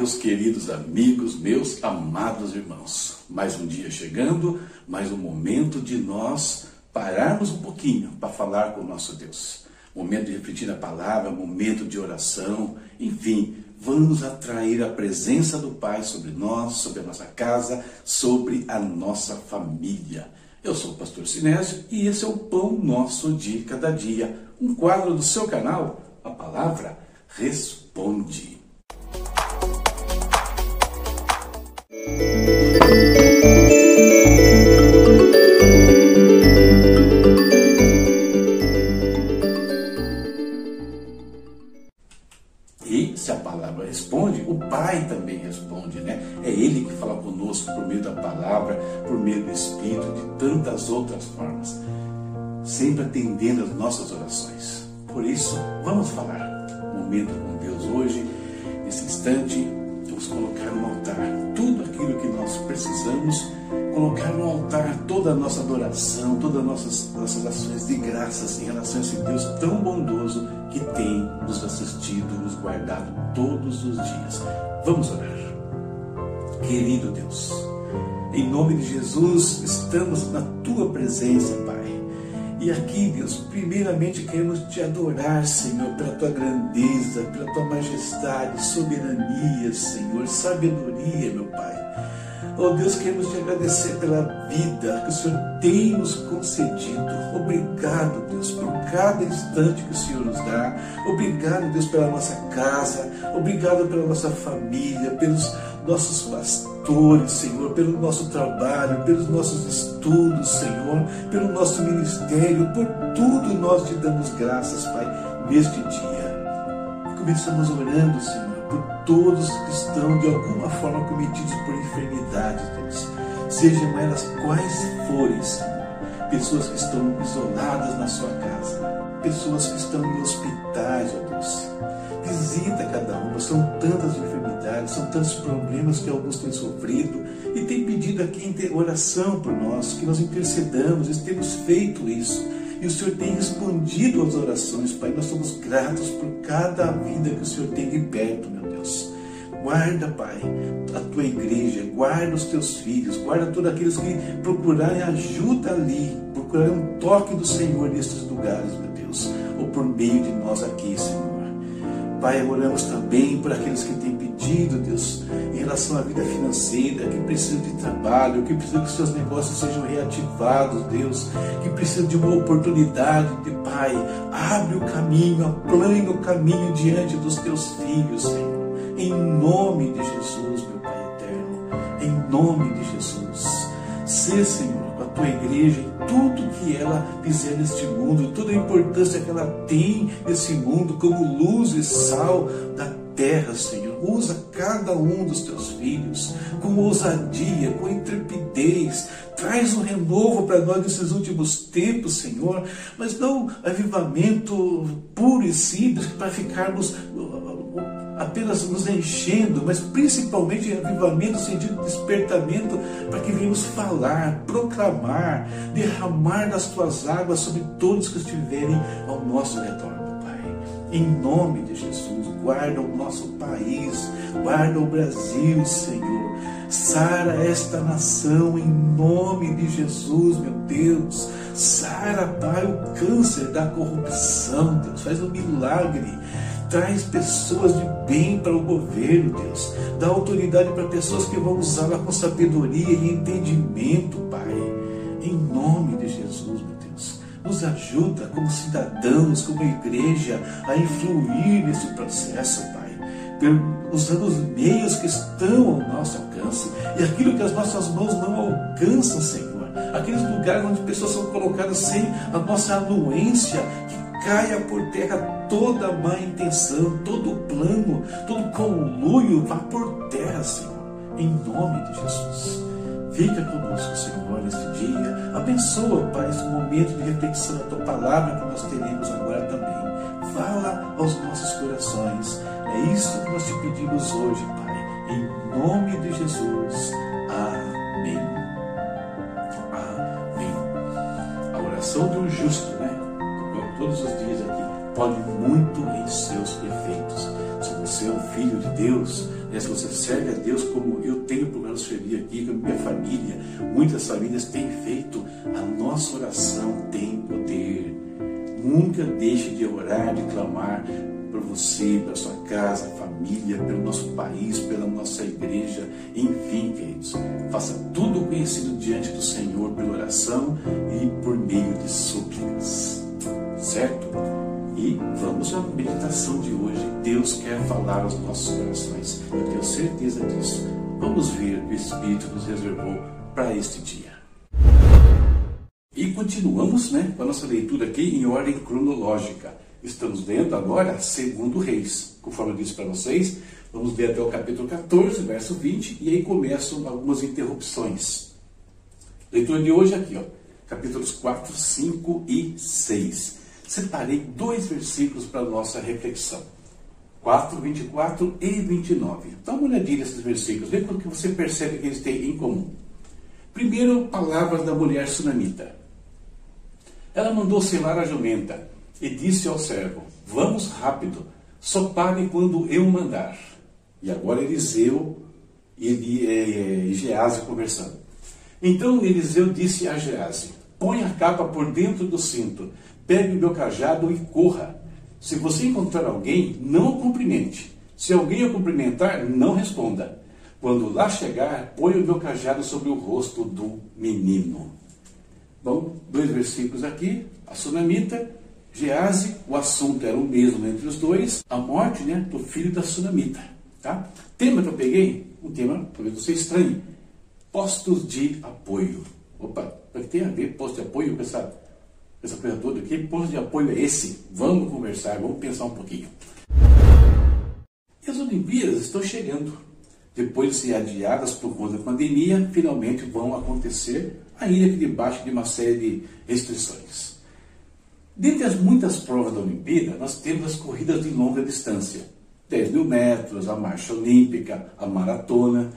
Meus queridos amigos, meus amados irmãos. Mais um dia chegando, mais um momento de nós pararmos um pouquinho para falar com o nosso Deus. Momento de refletir a palavra, momento de oração, enfim, vamos atrair a presença do Pai sobre nós, sobre a nossa casa, sobre a nossa família. Eu sou o pastor Sinésio e esse é o Pão Nosso de Cada Dia, um quadro do seu canal, a palavra Responde. E se a palavra responde, o Pai também responde, né? É Ele que fala conosco por meio da palavra, por meio do Espírito, de tantas outras formas, sempre atendendo as nossas orações. Por isso, vamos falar momento com Deus hoje, nesse instante, vamos colocar no altar aquilo que nós precisamos, colocar no altar toda a nossa adoração, todas as nossas, nossas ações de graças em relação a esse Deus tão bondoso que tem nos assistido, nos guardado todos os dias. Vamos orar. Querido Deus, em nome de Jesus, estamos na tua presença, Pai. E aqui, Deus, primeiramente queremos te adorar, Senhor, pela tua grandeza, pela tua majestade, soberania, Senhor, sabedoria, meu Pai. Oh Deus, queremos te agradecer pela vida que o Senhor tem nos concedido. Obrigado, Deus, por cada instante que o Senhor nos dá. Obrigado, Deus, pela nossa casa. Obrigado pela nossa família, pelos nossos pastores, Senhor, pelo nosso trabalho, pelos nossos estudos, Senhor, pelo nosso ministério, por tudo nós te damos graças, Pai, neste dia. Começamos orando, Senhor por todos que estão de alguma forma cometidos por enfermidades, Deus. Sejam elas quais forem, Senhor. Pessoas que estão isoladas na sua casa, pessoas que estão em hospitais, ó Deus. Visita cada uma, são tantas enfermidades, são tantos problemas que alguns têm sofrido e têm pedido aqui oração por nós, que nós intercedamos e temos feito isso e o Senhor tem respondido às orações, Pai. Nós somos gratos por cada vida que o Senhor tem liberto, meu Deus. Guarda, Pai, a tua igreja, guarda os teus filhos, guarda todos aqueles que procurarem ajuda ali, procurarem um toque do Senhor nesses lugares, meu Deus, ou por meio de nós aqui, Senhor. Pai, oramos também por aqueles que têm pedido, Deus, em relação à vida financeira, que precisam de trabalho, que precisam que seus negócios sejam reativados, Deus, que precisam de uma oportunidade, de Pai, abre o caminho, aplane o caminho diante dos teus filhos, Senhor. Em nome de Jesus, meu Pai eterno, em nome de Jesus. Sê, Senhor, tua igreja tudo que ela fizer neste mundo, toda a importância que ela tem nesse mundo como luz e sal da terra, Senhor. Usa cada um dos teus filhos com ousadia, com intrepidez. Traz um renovo para nós nesses últimos tempos, Senhor, mas não avivamento puro e simples para ficarmos apenas nos enchendo, mas principalmente em avivamento, sentido de despertamento, para que venhamos falar, proclamar, derramar das tuas águas sobre todos que estiverem ao nosso redor, meu Pai. Em nome de Jesus, guarda o nosso país, guarda o Brasil, Senhor. Sara esta nação em nome de Jesus, meu Deus. Sara, Pai, o câncer da corrupção, Deus. Faz um milagre Traz pessoas de bem para o governo, Deus. Dá autoridade para pessoas que vão usá-la com sabedoria e entendimento, Pai. Em nome de Jesus, meu Deus. Nos ajuda como cidadãos, como igreja, a influir nesse processo, Pai. Usando os meios que estão ao nosso alcance e aquilo que as nossas mãos não alcançam, Senhor. Aqueles lugares onde pessoas são colocadas sem a nossa anuência, que caia por terra toda má intenção, todo plano, todo conluio vá por terra, Senhor, em nome de Jesus. Fica conosco, Senhor, neste dia. Abençoa, Pai, esse momento de reflexão da tua palavra que nós teremos agora também. Fala aos nossos corações. É isso que nós te pedimos hoje, Pai. Em nome de Jesus. Amém. Amém. A oração de um justo, né? Todos os dias aqui pode muito em seus efeitos. Somos você é um filho de Deus, né? se você serve a Deus como eu tenho procurado servir aqui, com a minha família, muitas famílias têm feito, a nossa oração tem poder. Nunca deixe de orar, de clamar por você, pela sua casa, família, pelo nosso país, pela nossa igreja, enfim, queridos. Faça tudo conhecido diante do Senhor pela oração e por meio de súplicas. Certo? E vamos à meditação de hoje. Deus quer falar aos nossos corações. Eu tenho certeza disso. Vamos ver o que o Espírito nos reservou para este dia. E continuamos né, com a nossa leitura aqui em ordem cronológica. Estamos lendo agora segundo Reis. Conforme eu disse para vocês, vamos ler até o capítulo 14, verso 20, e aí começam algumas interrupções. Leitura de hoje aqui, ó, capítulos 4, 5 e 6. Separei dois versículos para a nossa reflexão. 4, 24 e 29. Dá uma olhadinha nesses versículos, vê quando que você percebe que eles têm em comum. Primeiro, palavras da mulher sunamita. Ela mandou selar a jumenta e disse ao servo: Vamos rápido, só pague quando eu mandar. E agora Eliseu e é, é, Gease conversando. Então Eliseu disse a Gease: Põe a capa por dentro do cinto, pegue o meu cajado e corra. Se você encontrar alguém, não o cumprimente. Se alguém o cumprimentar, não responda. Quando lá chegar, põe o meu cajado sobre o rosto do menino. Bom, dois versículos aqui. A sunamita Gease, o assunto era o mesmo entre os dois, a morte né, do filho da Sunamita. Tá? Tema que eu peguei, um tema talvez você estranhe, postos de apoio. Opa, o que tem a ver posto de apoio com essa, essa coisa toda? Que posto de apoio é esse? Vamos conversar, vamos pensar um pouquinho. E as Olimpíadas estão chegando. Depois de ser adiadas por conta da pandemia, finalmente vão acontecer, ainda que debaixo de uma série de restrições. Dentre as muitas provas da Olimpíada, nós temos as corridas de longa distância. 10 mil metros, a marcha olímpica, a maratona.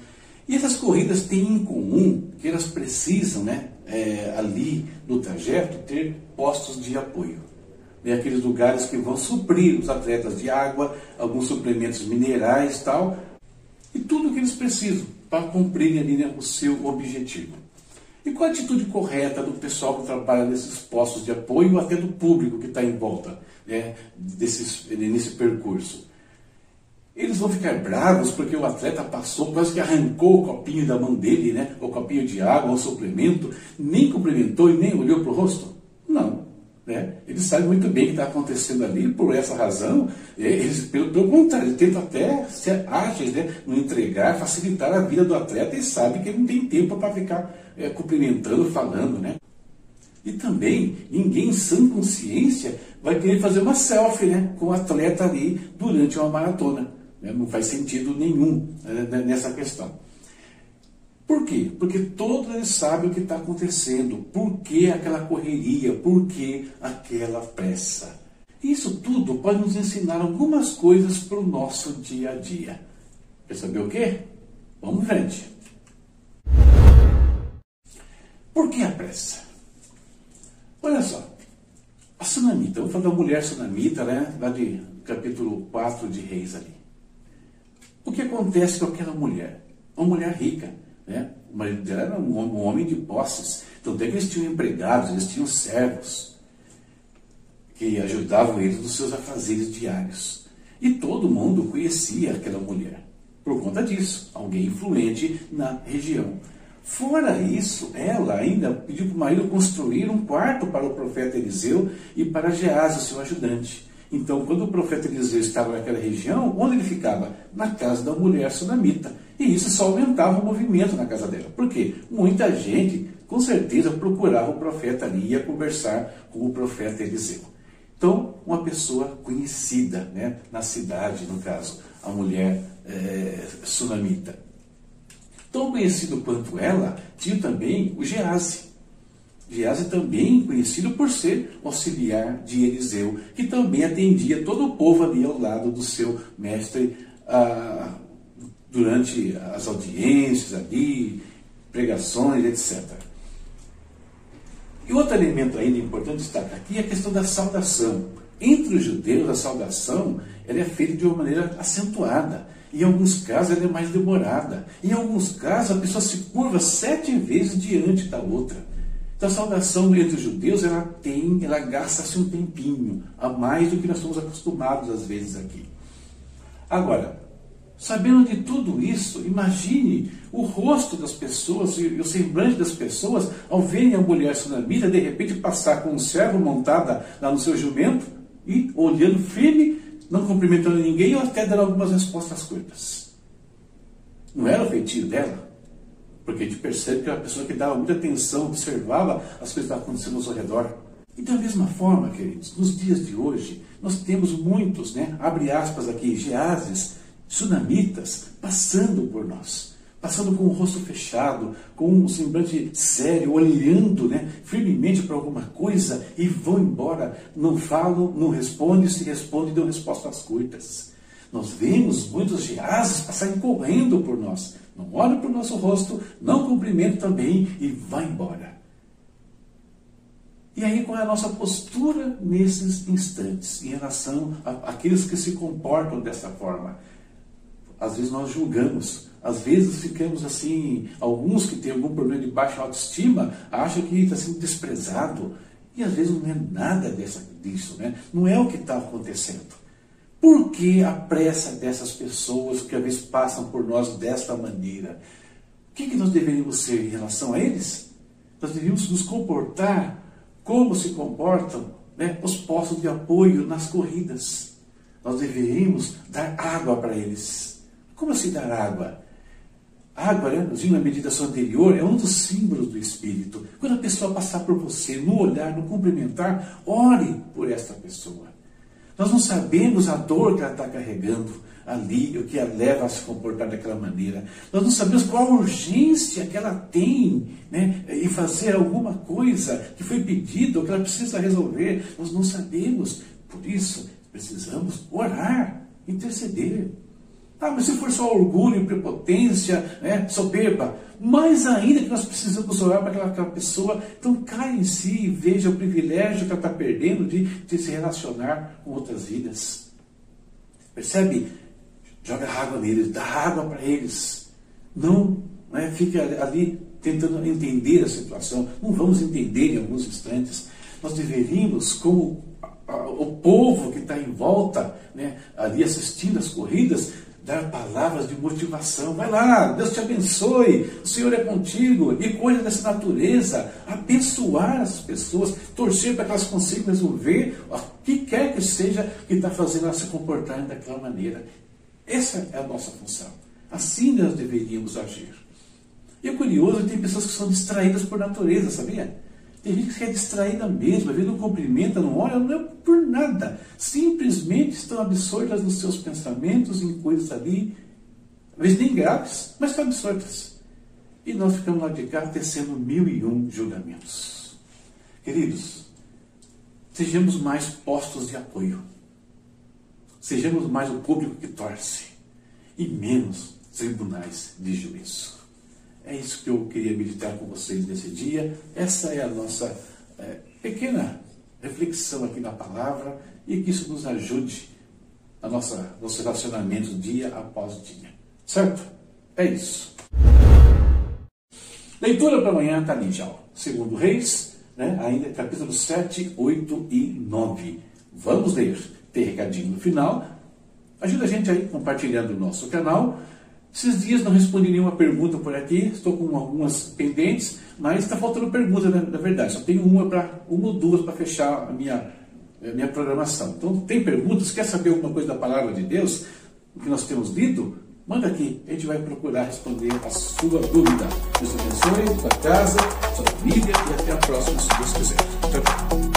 E essas corridas têm em comum que elas precisam, né, é, ali no trajeto, ter postos de apoio. E aqueles lugares que vão suprir os atletas de água, alguns suplementos minerais tal, e tudo o que eles precisam para cumprirem ali né, o seu objetivo. E qual a atitude correta do pessoal que trabalha nesses postos de apoio, até do público que está em volta né, desses, nesse percurso? Eles vão ficar bravos porque o atleta passou, quase que arrancou o copinho da mão dele, né, o copinho de água, o suplemento, nem cumprimentou e nem olhou para o rosto? Não. Né? Eles sabem muito bem o que está acontecendo ali, por essa razão, é, eles, pelo, pelo contrário, eles tentam até ser ágeis né? no entregar, facilitar a vida do atleta e sabem que ele não tem tempo para ficar é, cumprimentando, falando. Né? E também, ninguém em sã consciência vai querer fazer uma selfie né, com o atleta ali durante uma maratona. Né? Não faz sentido nenhum né, nessa questão. Por quê? Porque todos eles sabem o que está acontecendo, por que aquela correria, por que aquela pressa. Isso tudo pode nos ensinar algumas coisas para o nosso dia a dia. Quer saber o quê? Vamos em frente. Por que a pressa? Olha só, a sunamita, vou falar da mulher sunamita, né? Lá de capítulo 4 de Reis ali. O que acontece com aquela mulher? Uma mulher rica né? O marido dela era um, homem de posses. Então, até que eles tinham empregados, eles tinham servos que ajudavam eles nos seus afazeres diários. E todo mundo conhecia aquela mulher por conta disso, alguém influente na região. Fora isso, ela ainda pediu para o marido construir um quarto para o profeta Eliseu e para Geás, seu ajudante. Então, quando o profeta Eliseu estava naquela região, onde ele ficava? Na casa da mulher sunamita. E isso só aumentava o movimento na casa dela. Por quê? Muita gente, com certeza, procurava o profeta ali, ia conversar com o profeta Eliseu. Então, uma pessoa conhecida né, na cidade, no caso, a mulher é, sunamita. Tão conhecido quanto ela, tinha também o Gease. Gease também conhecido por ser auxiliar de Eliseu, que também atendia todo o povo ali ao lado do seu mestre ah, durante as audiências ali, pregações, etc. E outro elemento ainda importante destacar aqui é a questão da saudação. Entre os judeus, a salvação ela é feita de uma maneira acentuada. Em alguns casos, ela é mais demorada. Em alguns casos, a pessoa se curva sete vezes diante da outra. Então, a salvação entre os judeus, ela tem, ela gasta-se um tempinho, a mais do que nós estamos acostumados, às vezes, aqui. Agora, sabendo de tudo isso, imagine o rosto das pessoas e o semblante das pessoas ao verem a mulher sunamita de repente passar com um servo montada lá no seu jumento e olhando firme não cumprimentando ninguém ou até dando algumas respostas curtas. Não era o feitio dela, porque a gente percebe que era uma pessoa que dava muita atenção, observava as coisas que estavam acontecendo ao seu redor. E da mesma forma, queridos, nos dias de hoje, nós temos muitos, né, abre aspas aqui, geazes, sunamitas, passando por nós passando com o rosto fechado, com um semblante sério, olhando né, firmemente para alguma coisa e vão embora. Não falam, não respondem, se respondem, dão respostas curtas. Nós vemos muitos geazes passarem correndo por nós. Não olham para o nosso rosto, não cumprimentam também e vai embora. E aí, qual é a nossa postura nesses instantes em relação àqueles que se comportam dessa forma? Às vezes nós julgamos, às vezes ficamos assim, alguns que têm algum problema de baixa autoestima acham que está sendo desprezado. E às vezes não é nada dessa, disso, né? não é o que está acontecendo. Por que a pressa dessas pessoas que às vezes passam por nós desta maneira? O que, que nós deveríamos ser em relação a eles? Nós deveríamos nos comportar como se comportam né, os postos de apoio nas corridas. Nós deveríamos dar água para eles. Como assim dar água? água, né, na meditação anterior, é um dos símbolos do Espírito. Quando a pessoa passar por você, no olhar, no cumprimentar, ore por esta pessoa. Nós não sabemos a dor que ela está carregando ali, o que a leva a se comportar daquela maneira. Nós não sabemos qual a urgência que ela tem né, em fazer alguma coisa que foi pedido, ou que ela precisa resolver. Nós não sabemos. Por isso, precisamos orar, interceder. Ah, mas se for só orgulho, prepotência, né, soberba, mais ainda que nós precisamos orar para aquela, aquela pessoa, então caia em si e veja o privilégio que ela está perdendo de, de se relacionar com outras vidas. Percebe? Joga água neles, dá água para eles. Não né, fique ali tentando entender a situação. Não vamos entender em alguns instantes. Nós deveríamos, como o povo que está em volta, né, ali assistindo as corridas, dar palavras de motivação. Vai lá, Deus te abençoe, o Senhor é contigo, e coisa dessa natureza, abençoar as pessoas, torcer para que elas consigam resolver o que quer que seja que está fazendo elas se comportarem daquela maneira. Essa é a nossa função. Assim nós deveríamos agir. E é curioso, tem pessoas que são distraídas por natureza, sabia? Tem gente que é distraída mesmo, às vezes não cumprimenta, não olha, não é por nada. Simplesmente estão absortas nos seus pensamentos, em coisas ali, às vezes nem graves, mas estão absortas. E nós ficamos lá de cá tecendo mil e um julgamentos. Queridos, sejamos mais postos de apoio. Sejamos mais o público que torce e menos tribunais de juízo. É isso que eu queria meditar com vocês nesse dia. Essa é a nossa é, pequena reflexão aqui na palavra e que isso nos ajude a nossa, nosso relacionamento dia após dia. Certo? É isso. Leitura para amanhã já. Segundo Reis, né, ainda capítulo 7, 8 e 9. Vamos ler. Tem recadinho no final. Ajuda a gente aí compartilhando o nosso canal esses dias não respondi nenhuma pergunta por aqui, estou com algumas pendentes, mas está faltando pergunta na, na, verdade. Só tenho uma, pra, uma ou duas para fechar a minha, a minha programação. Então, tem perguntas? Quer saber alguma coisa da palavra de Deus? O que nós temos lido? Manda aqui, a gente vai procurar responder a sua dúvida. Deus abençoe, sua casa, sua família e até a próxima, se Deus quiser. Tchau, tchau.